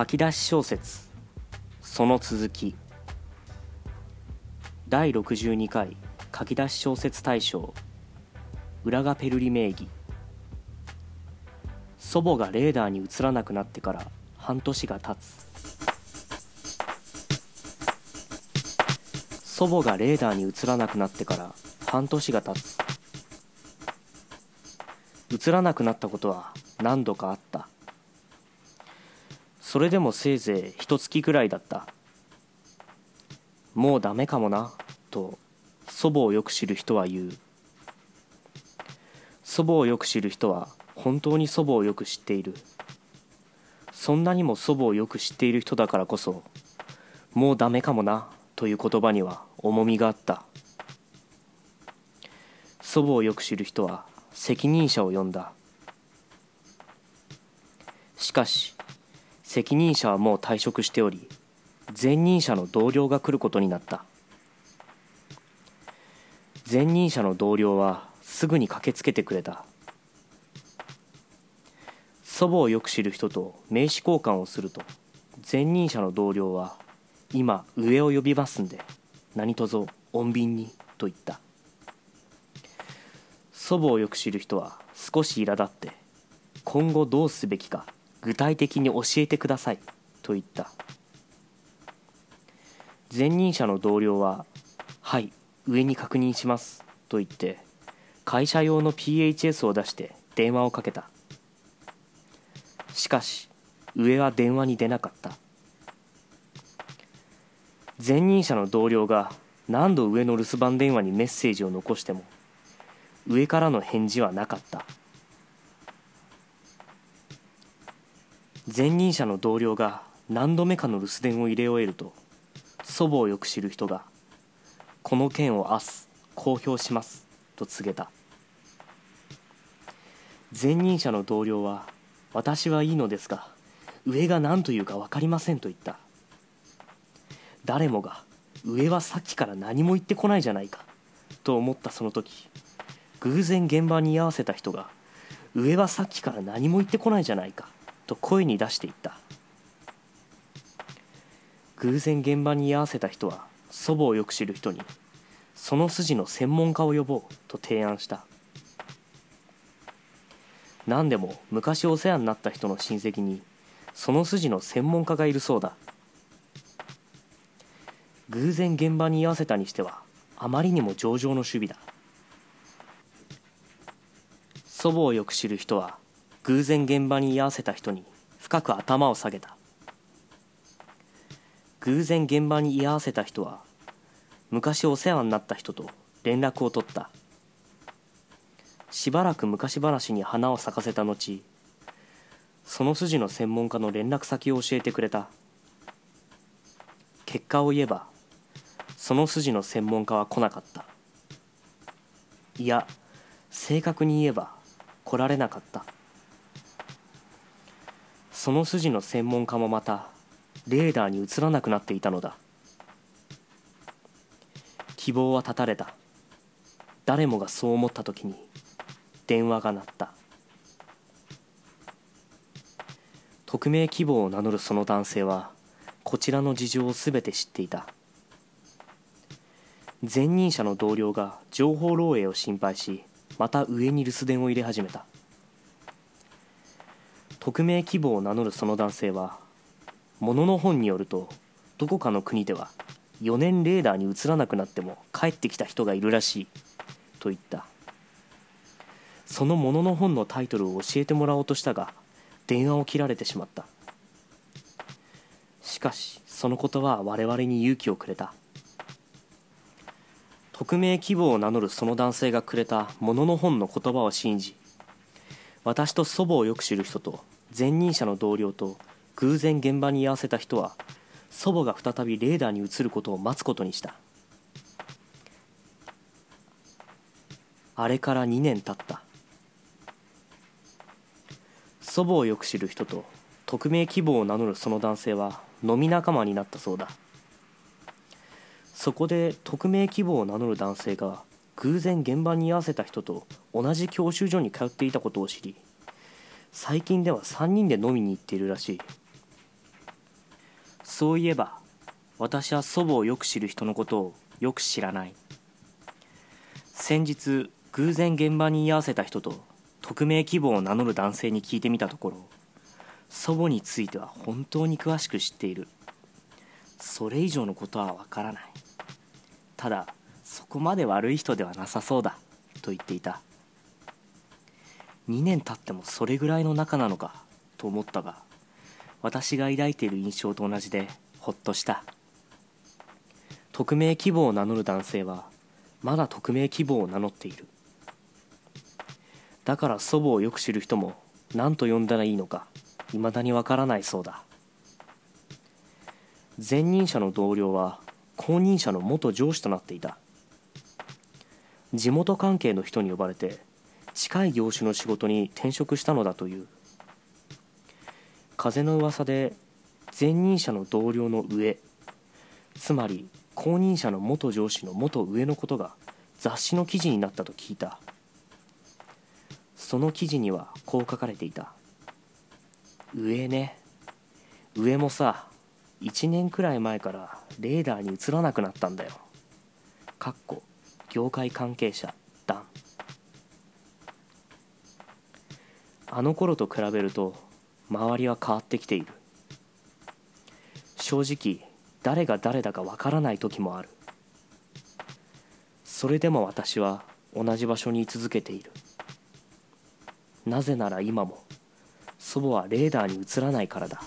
書き出し小説。その続き。第62回書き出し小説大賞。浦賀ペルリ名義。祖母がレーダーに映らなくなってから半年が経つ。祖母がレーダーに映らなくなってから半年が経つ。映らなくなったことは何度かあった。それでもせいぜい一月くらいだった。もうダメかもなと祖母をよく知る人は言う。祖母をよく知る人は本当に祖母をよく知っている。そんなにも祖母をよく知っている人だからこそもうダメかもなという言葉には重みがあった。祖母をよく知る人は責任者を呼んだ。しかし責任者はもう退職しており前任者の同僚が来ることになった。前任者の同僚はすぐに駆けつけてくれた。祖母をよく知る人と名刺交換をすると前任者の同僚は「今上を呼びますんで何卒穏便に」と言った。祖母をよく知る人は少し苛立って今後どうすべきか具体的に教えてくださいと言った。前任者の同僚は「はい上に確認します」と言って会社用の PHS を出して電話をかけた。しかし上は電話に出なかった。前任者の同僚が何度上の留守番電話にメッセージを残しても上からの返事はなかった。前任者の同僚が何度目かの留守電を入れ終えると祖母をよく知る人が「この件を明日公表します」と告げた。前任者の同僚は「私はいいのですが上が何というか分かりません」と言った。誰もが上はさっきから何も言ってこないじゃないかと思ったその時偶然現場に居合わせた人が上はさっきから何も言ってこないじゃないかと声に出していった。偶然現場に居合わせた人は祖母をよく知る人にその筋の専門家を呼ぼうと提案した。何でも昔お世話になった人の親戚にその筋の専門家がいるそうだ。偶然現場に居合わせたにしてはあまりにも上々の守備だ。祖母をよく知る人は偶然現場に居合わせた人に深く頭を下げた。偶然現場に居合わせた人は昔お世話になった人と連絡を取った。しばらく昔話に花を咲かせた後その筋の専門家の連絡先を教えてくれた。結果を言えばその筋の専門家は来なかった。いや正確に言えば来られなかった。その筋の専門家もまたレーダーに映らなくなっていたのだ。希望は絶たれた。誰もがそう思った時に電話が鳴った。匿名希望を名乗るその男性はこちらの事情を全て知っていた。前任者の同僚が情報漏洩を心配しまた上に留守電を入れ始めた。匿名希望を名乗るその男性は物の本によるとどこかの国では4年レーダーに映らなくなっても帰ってきた人がいるらしいと言った。その物のの本のタイトルを教えてもらおうとしたが電話を切られてしまった。しかしそのことは我々に勇気をくれた。匿名希望を名乗るその男性がくれた物の本の言葉を信じ私と祖母をよく知る人と前任者の同僚と偶然現場に居合わせた人は祖母が再びレーダーに移ることを待つことにした。あれから2年経った。祖母をよく知る人と匿名希望を名乗るその男性は飲み仲間になったそうだ。そこで匿名希望を名乗る男性が偶然現場に居合わせた人と同じ教習所に通っていたことを知り最近では3人で飲みに行っているらしい。そういえば私は祖母をよく知る人のことをよく知らない。先日偶然現場に居合わせた人と匿名希望を名乗る男性に聞いてみたところ祖母については本当に詳しく知っている。それ以上のことはわからない。ただそこまで悪い人ではなさそうだと言っていた。2年経ってもそれぐらいの仲なのかと思ったが私が抱いている印象と同じでほっとした。匿名希望を名乗る男性はまだ匿名希望を名乗っている。だから祖母をよく知る人も何と呼んだらいいのか未だにわからないそうだ。前任者の同僚は後任者の元上司となっていた。地元関係の人に呼ばれて近い業種の仕事に転職したのだという。風の噂で前任者の同僚の上つまり後任者の元上司の元上のことが雑誌の記事になったと聞いた。その記事にはこう書かれていた。上ね。上もさ1年くらい前からレーダーに映らなくなったんだよ。かっこ業界関係者。あの頃と比べると周りは変わってきている。正直誰が誰だかわからない時もある。それでも私は同じ場所に居続けている。なぜなら今も祖母はレーダーに映らないからだ。